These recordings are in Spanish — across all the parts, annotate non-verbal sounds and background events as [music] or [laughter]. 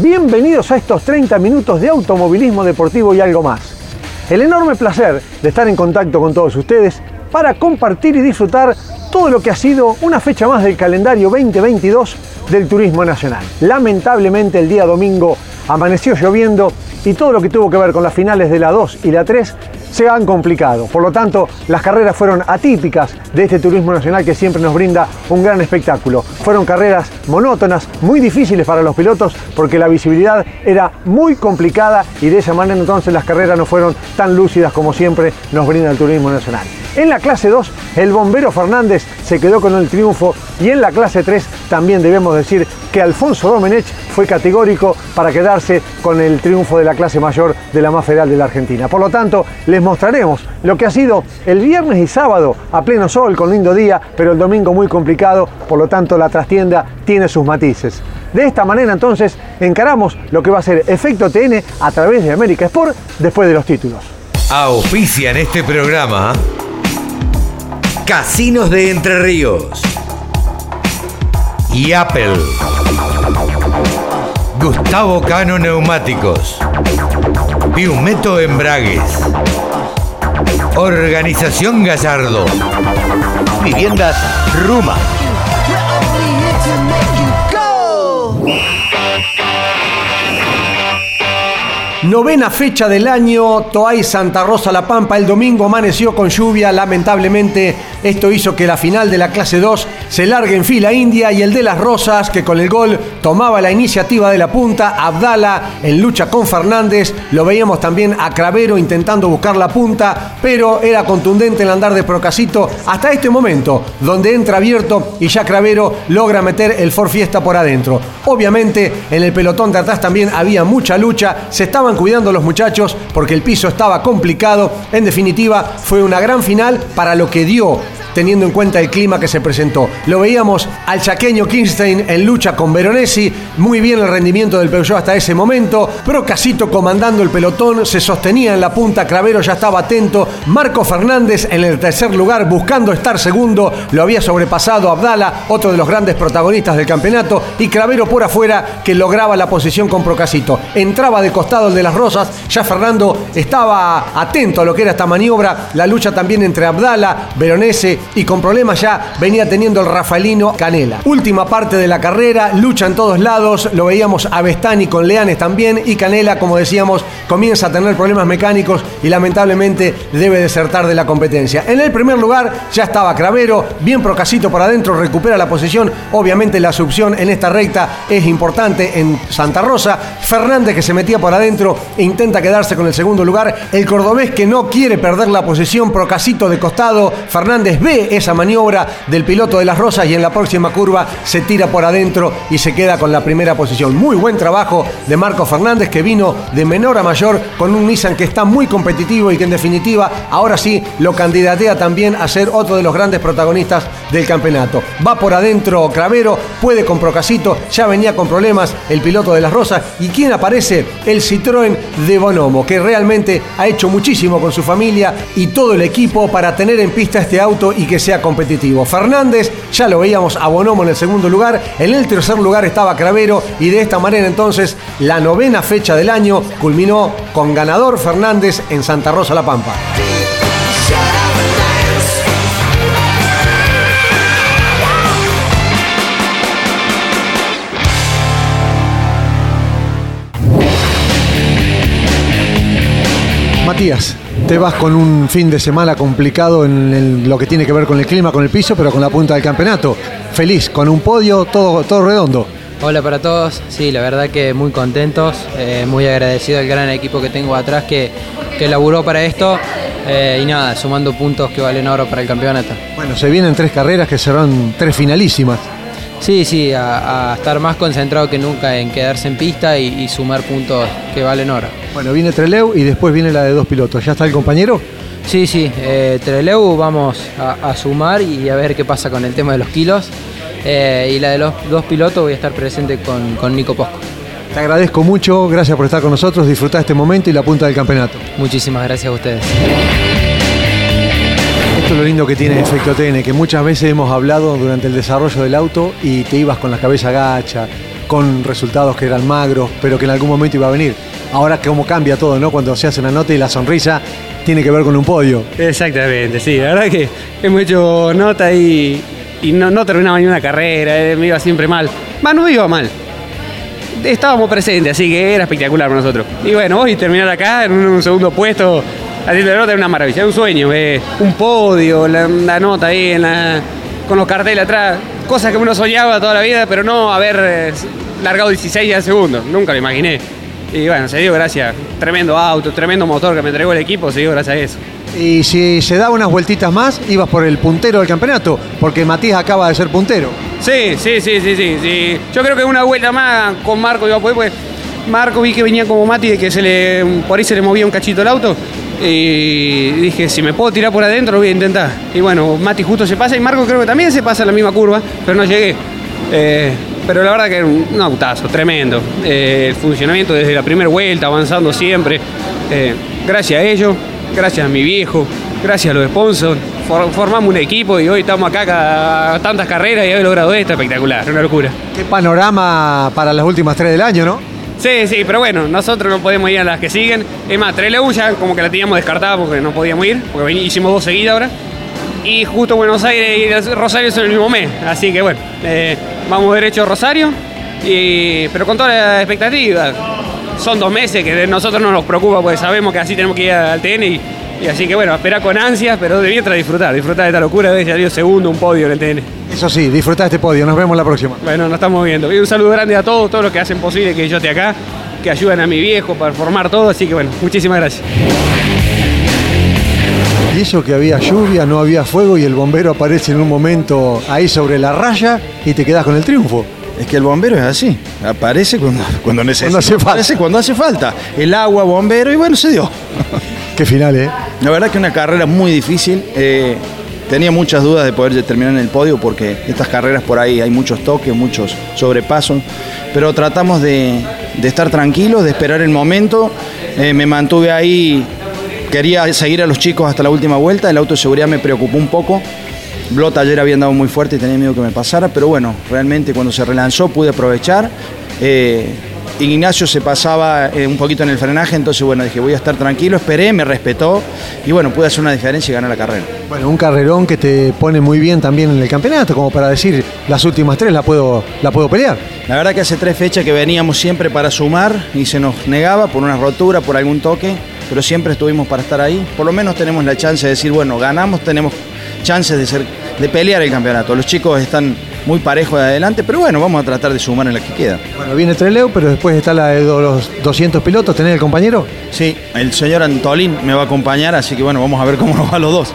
Bienvenidos a estos 30 minutos de automovilismo deportivo y algo más. El enorme placer de estar en contacto con todos ustedes para compartir y disfrutar todo lo que ha sido una fecha más del calendario 2022 del turismo nacional. Lamentablemente el día domingo amaneció lloviendo y todo lo que tuvo que ver con las finales de la 2 y la 3 se han complicado. Por lo tanto, las carreras fueron atípicas de este turismo nacional que siempre nos brinda un gran espectáculo. Fueron carreras monótonas, muy difíciles para los pilotos porque la visibilidad era muy complicada y de esa manera entonces las carreras no fueron tan lúcidas como siempre nos brinda el turismo nacional. En la clase 2, el bombero Fernández se quedó con el triunfo y en la clase 3 también debemos decir que Alfonso Domenech fue categórico para quedarse con el triunfo de la clase mayor de la más federal de la Argentina. Por lo tanto, les mostraremos lo que ha sido el viernes y sábado a pleno sol con lindo día, pero el domingo muy complicado, por lo tanto la trastienda tiene sus matices. De esta manera entonces encaramos lo que va a ser Efecto TN a través de América Sport después de los títulos. Auspicia en este programa Casinos de Entre Ríos y Apple. Gustavo Cano Neumáticos. Piumeto Embragues. Organización Gallardo. Viviendas Ruma. Novena fecha del año, Toay Santa Rosa La Pampa. El domingo amaneció con lluvia, lamentablemente esto hizo que la final de la clase 2 se largue en fila india y el de las Rosas, que con el gol tomaba la iniciativa de la punta, Abdala en lucha con Fernández. Lo veíamos también a Cravero intentando buscar la punta, pero era contundente el andar de Procasito hasta este momento, donde entra abierto y ya Cravero logra meter el Ford Fiesta por adentro. Obviamente en el pelotón de atrás también había mucha lucha, se estaban cuidando los muchachos porque el piso estaba complicado. En definitiva, fue una gran final para lo que dio teniendo en cuenta el clima que se presentó. Lo veíamos al chaqueño Kingstein en lucha con Veronesi, muy bien el rendimiento del Peugeot hasta ese momento, Procasito comandando el pelotón, se sostenía en la punta, Cravero ya estaba atento, Marco Fernández en el tercer lugar buscando estar segundo, lo había sobrepasado Abdala, otro de los grandes protagonistas del campeonato, y Cravero por afuera que lograba la posición con Procasito. Entraba de costado el de las Rosas, ya Fernando estaba atento a lo que era esta maniobra, la lucha también entre Abdala, Veronese y con problemas ya venía teniendo el Rafaelino Canela. Última parte de la carrera, lucha en todos lados, lo veíamos a Bestani con Leanes también y Canela, como decíamos, comienza a tener problemas mecánicos y lamentablemente debe desertar de la competencia. En el primer lugar ya estaba Cravero, bien Procasito por adentro, recupera la posición, obviamente la succión en esta recta es importante en Santa Rosa, Fernández que se metía por adentro e intenta quedarse con el segundo lugar, el cordobés que no quiere perder la posición, Procasito de costado, Fernández ve esa maniobra del piloto de las Rosas y en la próxima curva se tira por adentro y se queda con la primera posición. Muy buen trabajo de Marco Fernández que vino de menor a mayor con un Nissan que está muy competitivo y que en definitiva ahora sí lo candidatea también a ser otro de los grandes protagonistas del campeonato. Va por adentro Cravero, puede con Procasito, ya venía con problemas el piloto de las Rosas y quién aparece el Citroën de Bonomo que realmente ha hecho muchísimo con su familia y todo el equipo para tener en pista este auto y que sea competitivo. Fernández, ya lo veíamos a Bonomo en el segundo lugar, en el tercer lugar estaba Cravero y de esta manera entonces la novena fecha del año culminó con ganador Fernández en Santa Rosa La Pampa. Matías, te vas con un fin de semana complicado en el- lo que tiene que ver con el clima, con el piso, pero con la punta del campeonato. Feliz, con un podio, todo, todo redondo. Hola para todos, sí, la verdad que muy contentos, eh, muy agradecido al gran equipo que tengo atrás que, que laburó para esto eh, y nada, sumando puntos que valen oro para el campeonato. Bueno, se vienen tres carreras que serán tres finalísimas. Sí, sí, a, estar más concentrado que nunca en quedarse en pista y, sumar puntos que valen hora. Bueno, viene Treleu y después viene la de dos pilotos. ¿Ya está el compañero? Sí, sí, eh, Treleu vamos a, sumar y a ver qué pasa con el tema de los kilos. Eh, y la de los dos pilotos voy a estar presente con, con Nico Posco. Te agradezco mucho, gracias por estar con nosotros, disfrutar este momento y la punta del campeonato. Muchísimas gracias a ustedes. Esto es lo lindo que tiene Efecto TN, que muchas veces hemos hablado durante el desarrollo del auto y te ibas con la cabeza gacha, con resultados que eran magros, pero que en algún momento iba a venir. Ahora cómo cambia todo, ¿no? Cuando se hace una nota y la sonrisa tiene que ver con un podio. Exactamente, sí. La verdad que hemos hecho nota y, no, terminaba ni una carrera, eh, me iba siempre mal. Más no iba mal, estábamos presentes, así que era espectacular para nosotros. Y bueno, hoy terminar acá en un, segundo puesto, haciendo la nota es una maravilla, es un sueño, eh, un podio, la, nota ahí con los carteles atrás, cosas que uno soñaba toda la vida, pero no haber eh, largado 16 segundos, nunca lo imaginé. Y bueno, se dio gracias, tremendo auto, tremendo motor que me entregó el equipo, se dio gracias a eso. Y si se da unas vueltitas más, ibas por el puntero del campeonato, porque Matías acaba de ser puntero. Sí, sí, sí, sí, sí. sí. Yo creo que una vuelta más con Marco iba a poder, pues Marco vi que venía como Mati, de que se le, por ahí se le movía un cachito el auto. Y dije, si me puedo tirar por adentro, lo voy a intentar. Y bueno, Mati justo se pasa y Marco creo que también se pasa la misma curva, pero no llegué. Eh, pero la verdad que era un, autazo, tremendo. Eh, el funcionamiento desde la primera vuelta, avanzando siempre. Eh, gracias a ellos, gracias a mi viejo, gracias a los sponsors. formamos un equipo y hoy estamos acá cada tantas carreras y he logrado esto, espectacular, una locura. Qué panorama para las últimas tres del año, ¿no? Sí, sí, pero bueno, nosotros no podemos ir a las que siguen. Es más, Trelew ya como que la teníamos descartada porque no podíamos ir, porque hicimos dos seguidas ahora. Y justo Buenos Aires y Rosario son el mismo mes, así que bueno, eh, vamos derecho a Rosario, pero con toda la expectativa son dos meses que nosotros no nos preocupa porque sabemos que así tenemos que ir al TN y, así que bueno, esperar con ansias, pero de mientras disfrutar, disfrutar de esta locura de ya dio segundo, un podio en el TN. Eso sí, disfrutar este podio, nos vemos la próxima. Bueno, nos estamos viendo. Y un saludo grande a todos, todos los que hacen posible que yo esté acá, que ayudan a mi viejo para formar todo, así que bueno, muchísimas gracias. Y eso que había lluvia, no había fuego y el bombero aparece en un momento ahí sobre la raya y te quedas con el triunfo. Es que el bombero es así, aparece cuando, cuando necesita. hace falta. Aparece cuando hace falta. El agua, bombero, y bueno, se dio. [laughs] Qué final, ¿eh? La verdad que una carrera muy difícil. Eh, tenía muchas dudas de poder terminar en el podio porque estas carreras por ahí hay muchos toques, muchos sobrepasos. Pero tratamos de, estar tranquilos, de esperar el momento. Eh, me mantuve ahí, quería seguir a los chicos hasta la última vuelta. El auto de seguridad me preocupó un poco Blota ayer había andado muy fuerte y tenía miedo que me pasara, pero bueno, realmente cuando se relanzó pude aprovechar. Eh, Ignacio se pasaba eh, un poquito en el frenaje, entonces bueno, dije voy a estar tranquilo, esperé, me respetó y bueno, pude hacer una diferencia y ganar la carrera. Bueno, un carrerón que te pone muy bien también en el campeonato, como para decir, las últimas tres la puedo, la puedo pelear. La verdad que hace tres fechas que veníamos siempre para sumar y se nos negaba por una rotura, por algún toque, pero siempre estuvimos para estar ahí. Por lo menos tenemos la chance de decir, bueno, ganamos, tenemos chances de, ser, de pelear el campeonato. Los chicos están muy parejos de adelante, pero bueno, vamos a tratar de sumar en la que queda. Bueno, viene Treleu, pero después está la de los 200 pilotos. ¿Tenés el compañero? Sí, el señor Antolín me va a acompañar, así que bueno, vamos a ver cómo nos va los dos.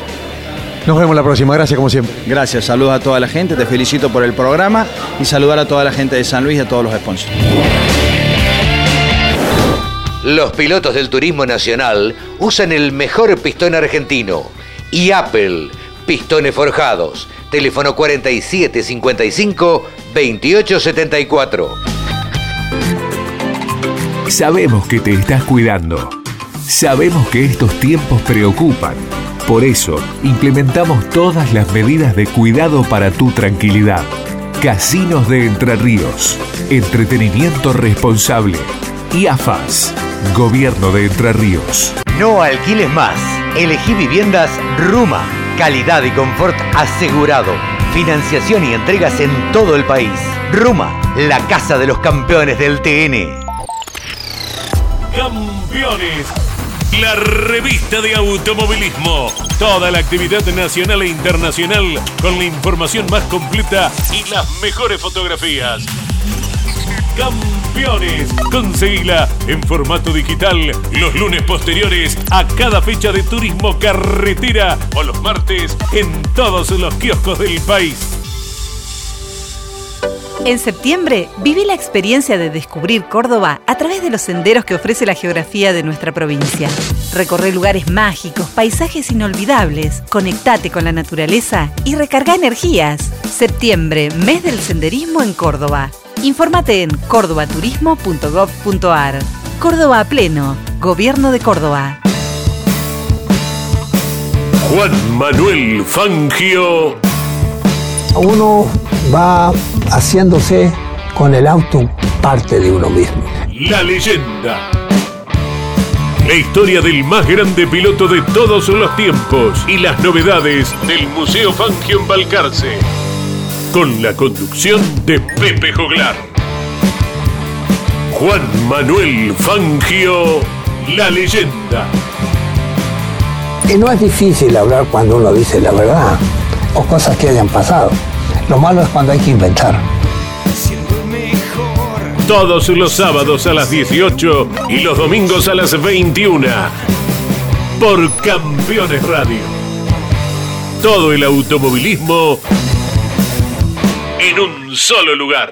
Nos vemos la próxima, gracias como siempre. Gracias, saludos a toda la gente, te felicito por el programa y saludar a toda la gente de San Luis y a todos los sponsors. Los pilotos del turismo nacional usan el mejor pistón argentino y Apple Pistones Forjados. Teléfono 4755 2874. Sabemos que te estás cuidando. Sabemos que estos tiempos preocupan. Por eso, implementamos todas las medidas de cuidado para tu tranquilidad. Casinos de Entre Ríos. Entretenimiento responsable. Y AFAS. Gobierno de Entre Ríos. No alquiles más. Elegí viviendas Ruma Calidad y confort asegurado. Financiación y entregas en todo el país. Ruma, la casa de los campeones del TN. Campeones. La revista de automovilismo. Toda la actividad nacional e internacional con la información más completa y las mejores fotografías. Conseguila en formato digital los lunes posteriores a cada fecha de turismo carretera o los martes en todos los kioscos del país. En septiembre, viví la experiencia de descubrir Córdoba a través de los senderos que ofrece la geografía de nuestra provincia. Recorre lugares mágicos, paisajes inolvidables, conectate con la naturaleza y recarga energías. Septiembre, mes del senderismo en Córdoba. Infórmate en cordobaturismo.gov.ar. Córdoba a pleno, Gobierno de Córdoba. Juan Manuel Fangio. Uno va haciéndose con el auto parte de uno mismo. La leyenda. La historia del más grande piloto de todos los tiempos y las novedades del Museo Fangio en Balcarce. Con la conducción de Pepe Joglar. Juan Manuel Fangio, la leyenda. Y no es difícil hablar cuando uno dice la verdad o cosas que hayan pasado. Lo malo es cuando hay que inventar. Todos los sábados a las 18 y los domingos a las 21. Por Campeones Radio. Todo el automovilismo en un solo lugar.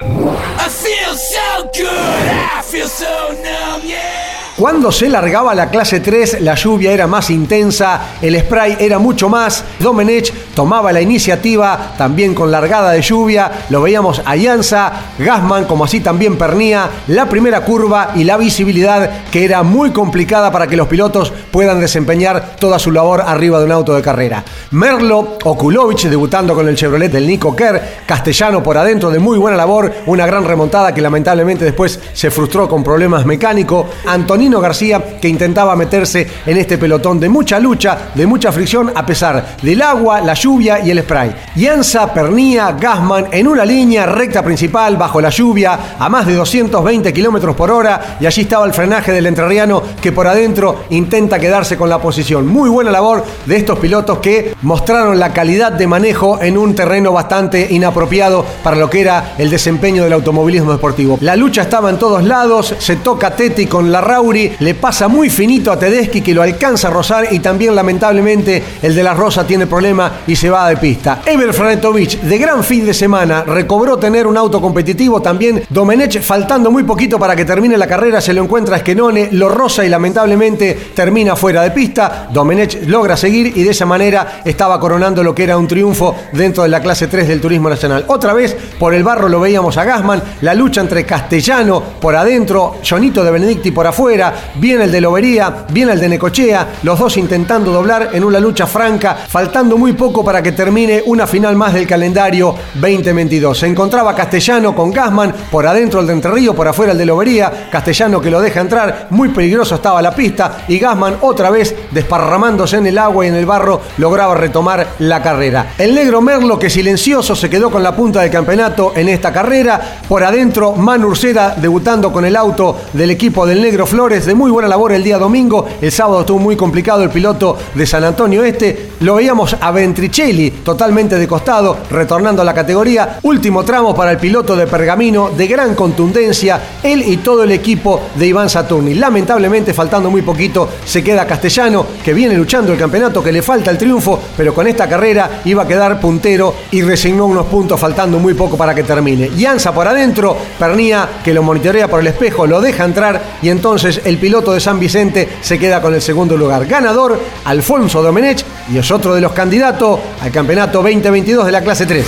Cuando se largaba la clase 3, la lluvia era más intensa, el spray era mucho más. Domenech tomaba la iniciativa, también con largada de lluvia. Lo veíamos a Yanza, Gasman, como así también Pernía. La primera curva y la visibilidad que era muy complicada para que los pilotos puedan desempeñar toda su labor arriba de un auto de carrera. Merlo Okulovich debutando con el Chevrolet del Nico Kerr, Castellano por adentro de muy buena labor, una gran remontada que lamentablemente después se frustró con problemas mecánicos. Antonino García que intentaba meterse en este pelotón de mucha lucha, de mucha fricción a pesar del agua, la lluvia y el spray. Yanza, Pernía, Gasman en una línea recta principal bajo la lluvia a más de 220 kilómetros por hora y allí estaba el frenaje del entrerriano que por adentro intenta quedarse con la posición. Muy buena labor de estos pilotos que mostraron la calidad de manejo en un terreno bastante inapropiado para lo que era el desempeño del automovilismo deportivo. La lucha estaba en todos lados, se toca Teti con la Rauri, le pasa muy finito a Tedeschi que lo alcanza a rozar y también lamentablemente el de la Rosa tiene problema y se va de pista. Ever Franetovic, de gran fin de semana, recobró tener un auto competitivo también. Domenech, faltando muy poquito para que termine la carrera, se lo encuentra Esquenone, lo roza y lamentablemente termina fuera de pista. Domenech logra seguir y de esa manera estaba coronando lo que era un triunfo dentro de la clase 3 del Turismo Nacional. Otra vez por el barro lo veíamos a Gasman, la lucha entre Castellano por adentro, Jonito de Benedicti por afuera, viene el de Lobería, viene el de Necochea, los dos intentando doblar en una lucha franca, faltando muy poco para que termine una final más del calendario 2022. Se encontraba Castellano con Gasman, por adentro el de Entre por afuera el de Lobería, Castellano que lo deja entrar, muy peligroso estaba la pista y Gasman otra vez desparramándose en el agua y en el barro lograba retomar la carrera. El negro Merlo que silencioso se quedó con la punta del campeonato en esta carrera, por adentro Manu Ursera debutando con el auto del equipo del negro Flores de muy buena labor el día domingo, el sábado estuvo muy complicado el piloto de San Antonio Este, lo veíamos a Ventricelli totalmente de costado, retornando a la categoría, último tramo para el piloto de Pergamino, de gran contundencia, él y todo el equipo de Iván Saturni. Lamentablemente, faltando muy poquito, se queda Castellano, que viene luchando el campeonato, que le falta el triunfo, pero con esta carrera iba a quedar puntero y resignó unos puntos faltando muy poco para que termine. Yanza por adentro, Pernía que lo monitorea por el espejo, lo deja entrar y entonces el piloto de San Vicente se queda con el segundo lugar. Ganador, Alfonso Domenech y otro de los candidatos al campeonato 2022 de la clase 3.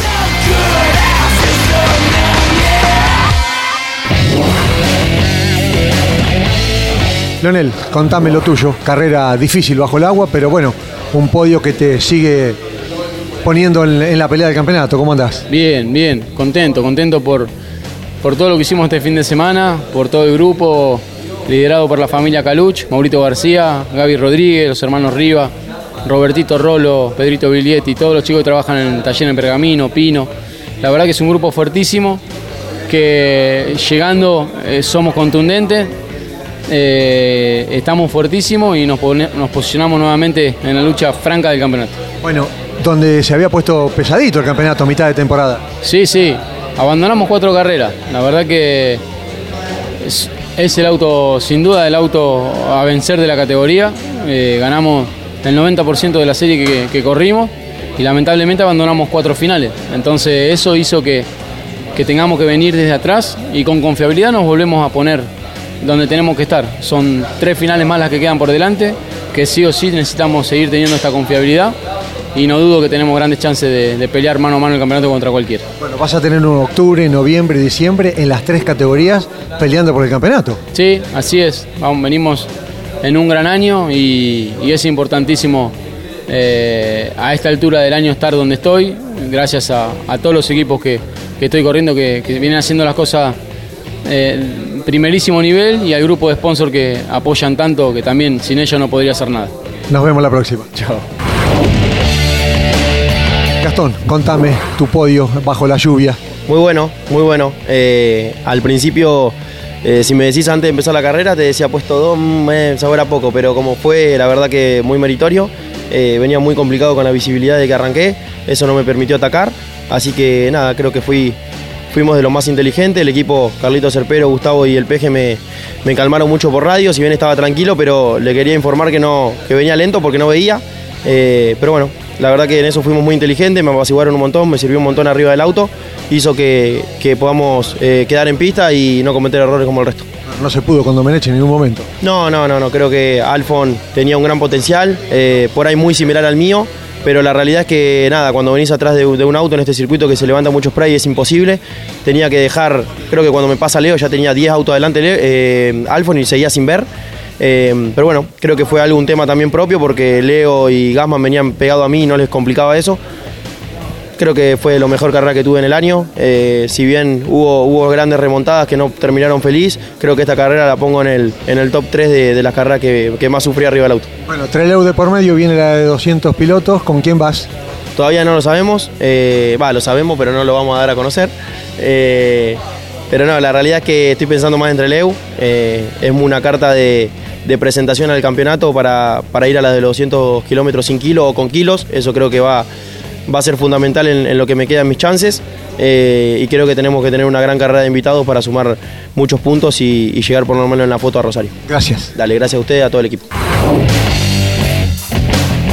Leonel, contame lo tuyo. Carrera difícil bajo el agua, pero bueno, un podio que te sigue poniendo en, en la pelea del campeonato. ¿Cómo andás? Bien, bien, contento, contento por, por todo lo que hicimos este fin de semana, por todo el grupo liderado por la familia Caluch, Maurito García, Gaby Rodríguez, los hermanos Riva, Robertito Rolo, Pedrito Biglietti, todos los chicos que trabajan en el taller en Pergamino, Pino. La verdad que es un grupo fuertísimo, que llegando eh, somos contundentes, eh, estamos fuertísimos y nos, pone- nos posicionamos nuevamente en la lucha franca del campeonato. Bueno, donde se había puesto pesadito el campeonato a mitad de temporada. Sí, sí, abandonamos cuatro carreras. La verdad que es, es el auto, sin duda, el auto a vencer de la categoría. Eh, ganamos el 90% de la serie que, que corrimos y lamentablemente abandonamos cuatro finales. Entonces eso hizo que, que tengamos que venir desde atrás y con confiabilidad nos volvemos a poner donde tenemos que estar. Son tres finales más las que quedan por delante, que sí o sí necesitamos seguir teniendo esta confiabilidad y no dudo que tenemos grandes chances de, pelear mano a mano el campeonato contra cualquiera. Bueno, vas a tener un octubre, noviembre y diciembre en las tres categorías peleando por el campeonato. Sí, así es. Vamos, venimos en un gran año y, es importantísimo eh, a esta altura del año estar donde estoy, gracias a, todos los equipos que, estoy corriendo, que, vienen haciendo las cosas eh, primerísimo nivel y al grupo de sponsor que apoyan tanto que también sin ellos no podría hacer nada. Nos vemos la próxima. Chao. Gastón, contame tu podio bajo la lluvia. Muy bueno, muy bueno. Eh, al principio, eh, si me decís antes de empezar la carrera, te decía puesto dos, me sabor poco, pero como fue, la verdad que muy meritorio. Eh, venía muy complicado con la visibilidad de que arranqué, eso no me permitió atacar, así que nada, creo que fui, fuimos de lo más inteligente. El equipo, Carlito Cerpero, Gustavo y el Peje me, me calmaron mucho por radio, si bien estaba tranquilo, pero le quería informar que, no, que venía lento porque no veía. pero bueno, la verdad que en eso fuimos muy inteligentes, me apaciguaron un montón, me sirvió un montón arriba del auto, hizo que, podamos eh, quedar en pista y no cometer errores como el resto. No se pudo con Domenech en ningún momento. No, no, no, no. Creo que Alfon tenía un gran potencial, eh, por ahí muy similar al mío, pero la realidad es que nada, cuando venís atrás de, un auto en este circuito que se levanta mucho spray es imposible. Tenía que dejar, creo que cuando me pasa Leo ya tenía 10 autos adelante eh, Alfon y seguía sin ver. Eh, pero bueno, creo que fue algún tema también propio porque Leo y Gasman venían pegados a mí y no les complicaba eso. Creo que fue lo mejor carrera que tuve en el año. Eh, si bien hubo, hubo grandes remontadas que no terminaron feliz, creo que esta carrera la pongo en el, en el top 3 de, las carreras que, más sufrí arriba del auto. Bueno, Treleu de por medio viene la de 200 pilotos. ¿Con quién vas? Todavía no lo sabemos. Eh, va, lo sabemos, pero no lo vamos a dar a conocer. pero no, la realidad es que estoy pensando más en Treleu. es una carta de, de presentación al campeonato para, ir a la de los 200 kilómetros sin kilo o con kilos. Eso creo que va, va a ser fundamental en, lo que me quedan mis chances. Eh, y creo que tenemos que tener una gran carrera de invitados para sumar muchos puntos y, llegar por lo menos en la foto a Rosario. Gracias. Dale, gracias a ustedes, a todo el equipo.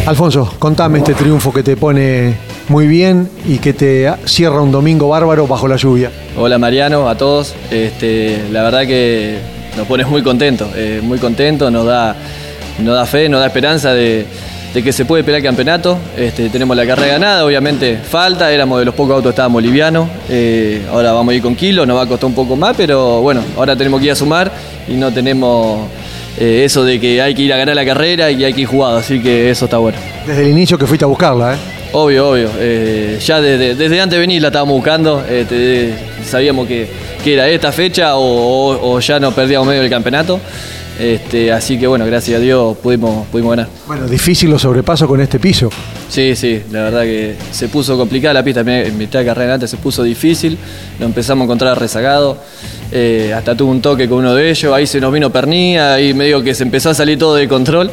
Alfonso, contame este triunfo que te pone muy bien y que te cierra un domingo bárbaro bajo la lluvia. Hola Mariano, a todos. Este, la verdad que nos pone muy contentos, eh, muy contentos, nos da, nos da fe, nos da esperanza de, que se puede pelear el campeonato. Este, tenemos la carrera ganada, obviamente falta, éramos de los pocos autos, estábamos livianos, eh, ahora vamos a ir con kilos, nos va a costar un poco más, pero bueno, ahora tenemos que ir a sumar y no tenemos eh, eso de que hay que ir a ganar la carrera y hay que ir jugado, así que eso está bueno. Desde el inicio que fuiste a buscarla, ¿eh? Obvio, obvio. ya desde, antes de venir la estábamos buscando. sabíamos que, que era esta fecha o, ya no perdíamos medio del campeonato. Este, así que bueno, gracias a Dios pudimos, pudimos ganar. Bueno, difícil los sobrepasos con este piso. Sí, sí, la verdad que se puso complicada la pista, en mitad de carrera antes se puso difícil, lo empezamos a encontrar rezagado, eh, hasta tuvo un toque con uno de ellos, ahí se nos vino pernía, ahí medio que se empezó a salir todo de control,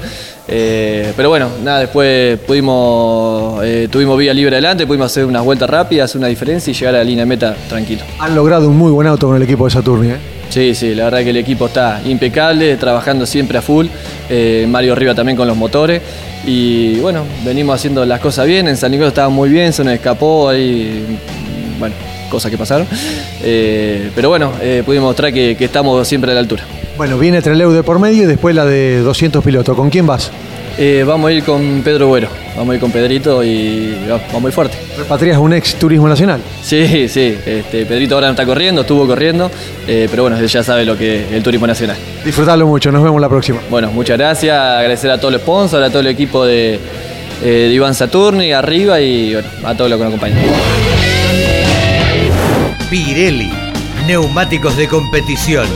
eh, pero bueno, nada, después pudimos, eh, tuvimos vía libre adelante, pudimos hacer unas vueltas rápidas, hacer una diferencia y llegar a la línea de meta tranquilo. Han logrado un muy buen auto con el equipo de Saturni, ¿eh? Sí, sí, la verdad que el equipo está impecable, trabajando siempre a full. Mario Riva también con los motores. Y bueno, venimos haciendo las cosas bien. En San Nicolás estaba muy bien, se nos escapó ahí. Bueno, cosas que pasaron. pero bueno, pudimos mostrar que estamos siempre a la altura. Bueno, viene Treleu de por medio y después la de 200 pilotos. ¿Con quién vas? Eh, vamos a ir con Pedro Güero, vamos a ir con Pedrito y vamos muy fuerte. ¿Repatrias un ex turismo nacional? Sí, sí. Este, Pedrito ahora no está corriendo, estuvo corriendo, eh, pero bueno, ya sabe lo que es el turismo nacional. Disfrutalo mucho, nos vemos la próxima. Bueno, muchas gracias, agradecer a todos los sponsors, a todo el equipo de, eh, de Iván Saturni, arriba y bueno, a todos los que nos acompañan. Pirelli, neumáticos de competición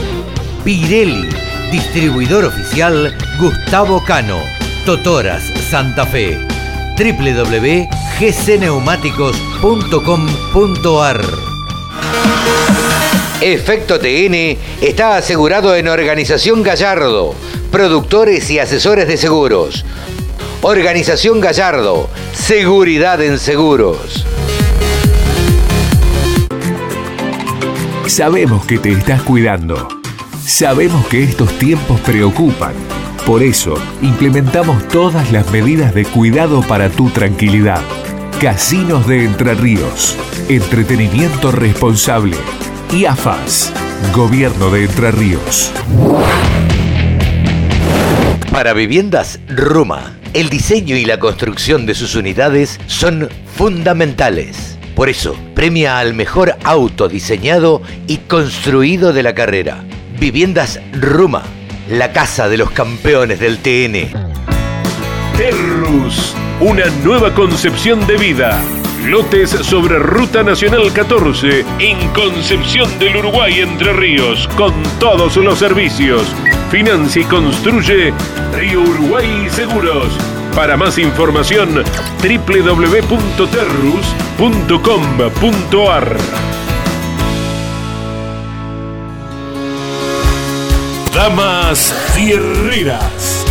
Pirelli, distribuidor oficial Gustavo Cano, Totoras Santa Fe, www.gcneumáticos.com.ar Efecto TN está asegurado en Organización Gallardo, productores y asesores de seguros. Organización Gallardo, seguridad en seguros. Sabemos que te estás cuidando. Sabemos que estos tiempos preocupan. Por eso, implementamos todas las medidas de cuidado para tu tranquilidad. Casinos de Entre Ríos. Entretenimiento responsable. Y. Gobierno de Entre Ríos. Para viviendas Ruma, el diseño y la construcción de sus unidades son fundamentales. Por eso, premia al mejor auto diseñado y construido de la carrera. Viviendas Ruma, la casa de los campeones del TN. Terrus, una nueva concepción de vida. Lotes sobre Ruta Nacional 14 en Concepción del Uruguay Entre Ríos con todos los servicios. Financia y construye Río Uruguay Seguros. Para más información www.terrus.com.ar Damas Fierreras.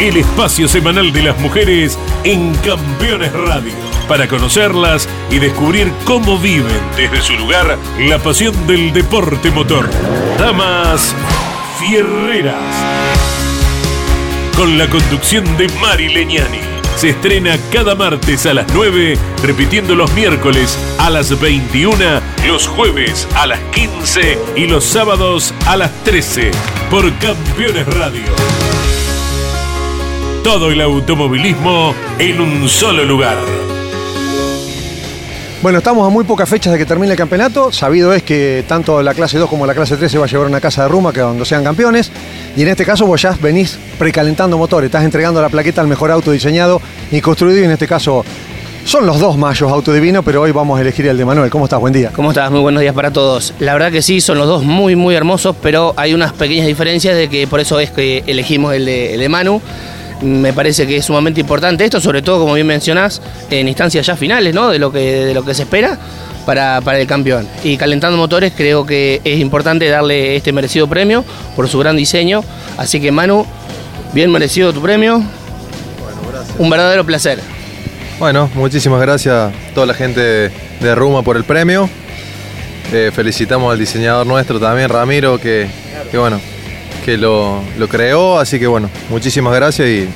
El espacio semanal de las mujeres en Campeones Radio. Para conocerlas y descubrir cómo viven desde su lugar la pasión del deporte motor. Damas Fierreras. Con la conducción de Mari Leñani. Se estrena cada martes a las 9, repitiendo los miércoles a las 21, los jueves a las 15 y los sábados a las 13 por Campeones Radio. Todo el automovilismo en un solo lugar. Bueno, estamos a muy pocas fechas de que termine el campeonato. Sabido es que tanto la clase 2 como la clase 3 se va a llevar una casa de Ruma que cuando sean campeones. Y en este caso vos ya venís precalentando motores, estás entregando la plaqueta al mejor auto diseñado y construido. Y en este caso son los dos mayos autodivino, pero hoy vamos a elegir el de Manuel. ¿Cómo estás? Buen día. ¿Cómo estás? Muy buenos días para todos. La verdad que sí, son los dos muy, muy hermosos, pero hay unas pequeñas diferencias de que por eso es que elegimos el de, el de Manu. Me parece que es sumamente importante esto, sobre todo, como bien mencionás, en instancias ya finales, ¿no? De lo que, de lo que se espera para, para el campeón. Y calentando motores, creo que es importante darle este merecido premio por su gran diseño. Así que, Manu, bien merecido tu premio. Un verdadero placer. Bueno, muchísimas gracias a toda la gente de Ruma por el premio. Eh, felicitamos al diseñador nuestro también, Ramiro, que, que bueno, que lo, lo creó, así que bueno, muchísimas gracias y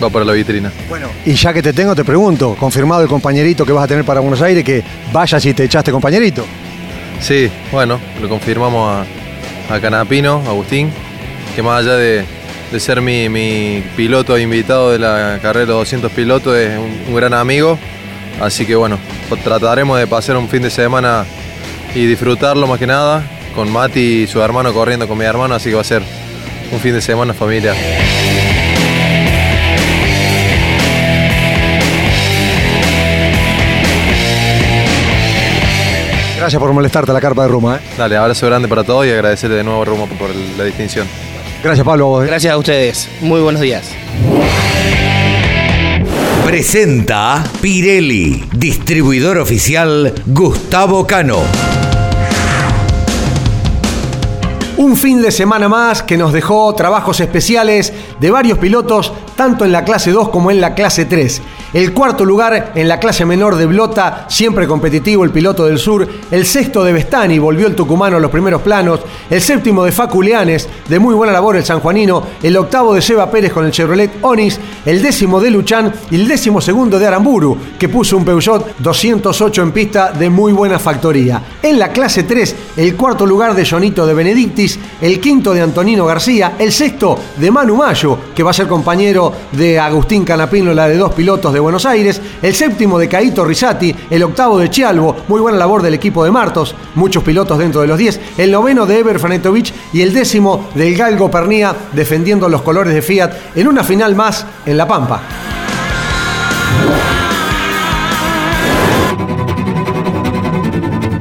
va para la vitrina. Bueno, y ya que te tengo, te pregunto, confirmado el compañerito que vas a tener para Buenos Aires, que vayas y te echaste compañerito. Sí, bueno, lo confirmamos a, a Canapino, Agustín, que más allá de, de ser mi, mi piloto invitado de la carrera de los 200 pilotos, es un, un gran amigo. Así que bueno, trataremos de pasar un fin de semana y disfrutarlo más que nada, con Mati y su hermano corriendo con mi hermano, así que va a ser un fin de semana familiar. Gracias por molestarte a la carpa de Ruma. ¿eh? Dale, abrazo grande para todos y agradecerle de nuevo a Ruma por la distinción. Gracias, Pablo. Gracias a ustedes. Muy buenos días. Presenta Pirelli, distribuidor oficial Gustavo Cano. Un fin de semana más que nos dejó trabajos especiales de varios pilotos, tanto en la clase 2 como en la clase 3. El cuarto lugar en la clase menor de Blota, siempre competitivo el piloto del sur. El sexto de Bestani, volvió el tucumano a los primeros planos. El séptimo de Facu Leanes, de muy buena labor el sanjuanino. El octavo de Seba Pérez con el Chevrolet Onix. El décimo de Luchán y el décimo segundo de Aramburu, que puso un Peugeot 208 en pista de muy buena factoría. En la clase 3, el cuarto lugar de Jonito de Benedictis. El quinto de Antonino García. El sexto de Manu Mayo, que va a ser compañero de Agustín Canapino, la de dos pilotos de Buenos Aires, el séptimo de Caito Risati, el octavo de Chialvo, muy buena labor del equipo de Martos, muchos pilotos dentro de los 10, el noveno de Eber Franetovich y el décimo del Galgo Pernía defendiendo los colores de Fiat en una final más en La Pampa.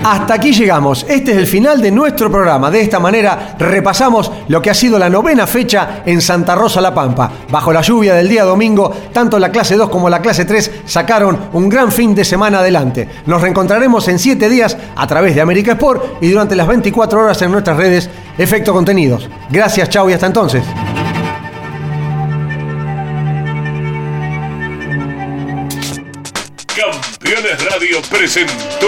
Hasta aquí llegamos. Este es el final de nuestro programa. De esta manera repasamos lo que ha sido la novena fecha en Santa Rosa La Pampa. Bajo la lluvia del día domingo, tanto la clase 2 como la clase 3 sacaron un gran fin de semana adelante. Nos reencontraremos en 7 días a través de América Sport y durante las 24 horas en nuestras redes Efecto Contenidos. Gracias, chao y hasta entonces. Campeones Radio presentó